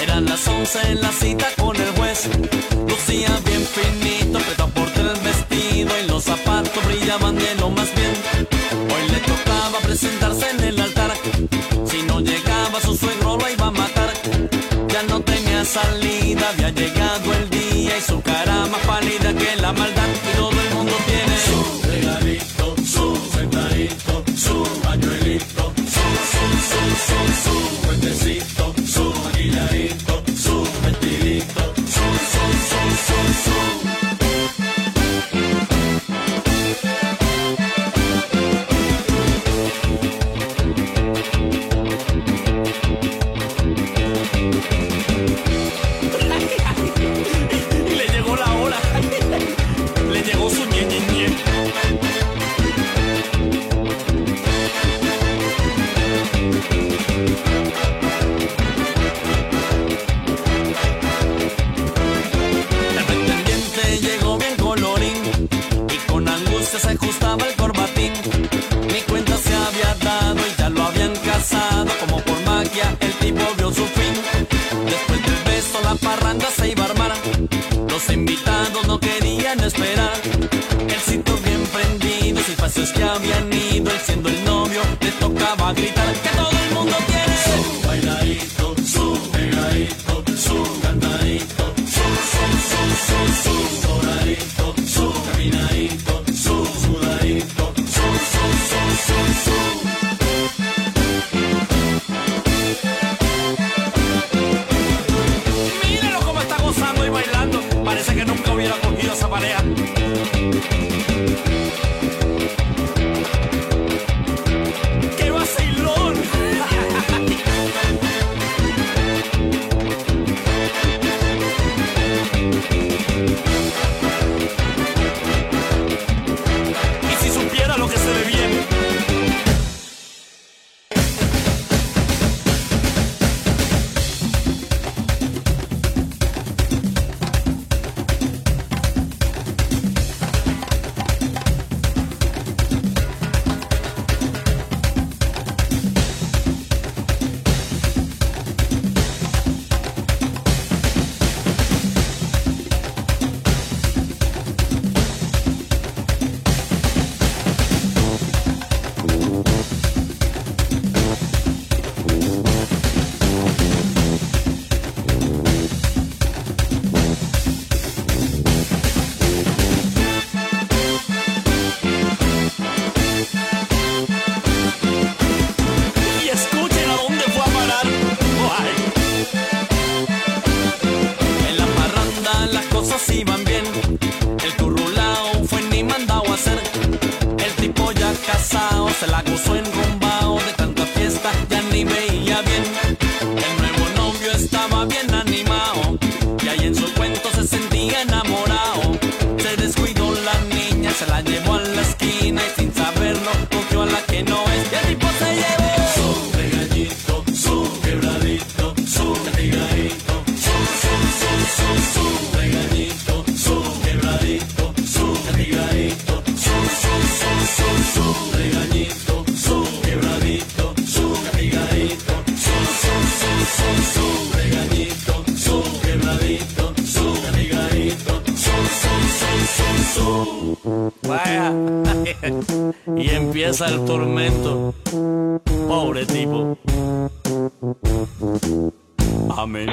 Eran las once en la cita con el juez. Lucía bien finito, apretado por el vestido y los zapatos brillaban de lo más bien. Hoy le tocaba presentarse en el altar. Si no llegaba su suegro lo iba a matar. Ya no tenía salida, que habían ido. Él siendo el novio, le tocaba gritar que todo el mundo quiere. Su bailadito, su pegadito, su cantadito, su, su, su, su, su doradito, su caminadito, su sudadito, su, su, su, su, su. Míralo cómo está gozando y bailando. Parece que nunca hubiera cogido esa pareja. Iban bien. El currulao fue ni mandado a hacer. El tipo ya casado se la gozó enrumbado de tanta fiesta, ya ni veía bien. El nuevo novio estaba bien animado. Y ahí en su cuento se sentía enamorado. Se descuidó la niña, se la llevó a la esquina y sin saberlo su, regañito, su quebradito, su su, su, regañito, su quebradito, su, su, su, su. Vaya. y empieza el tormento. Pobre tipo. Amén.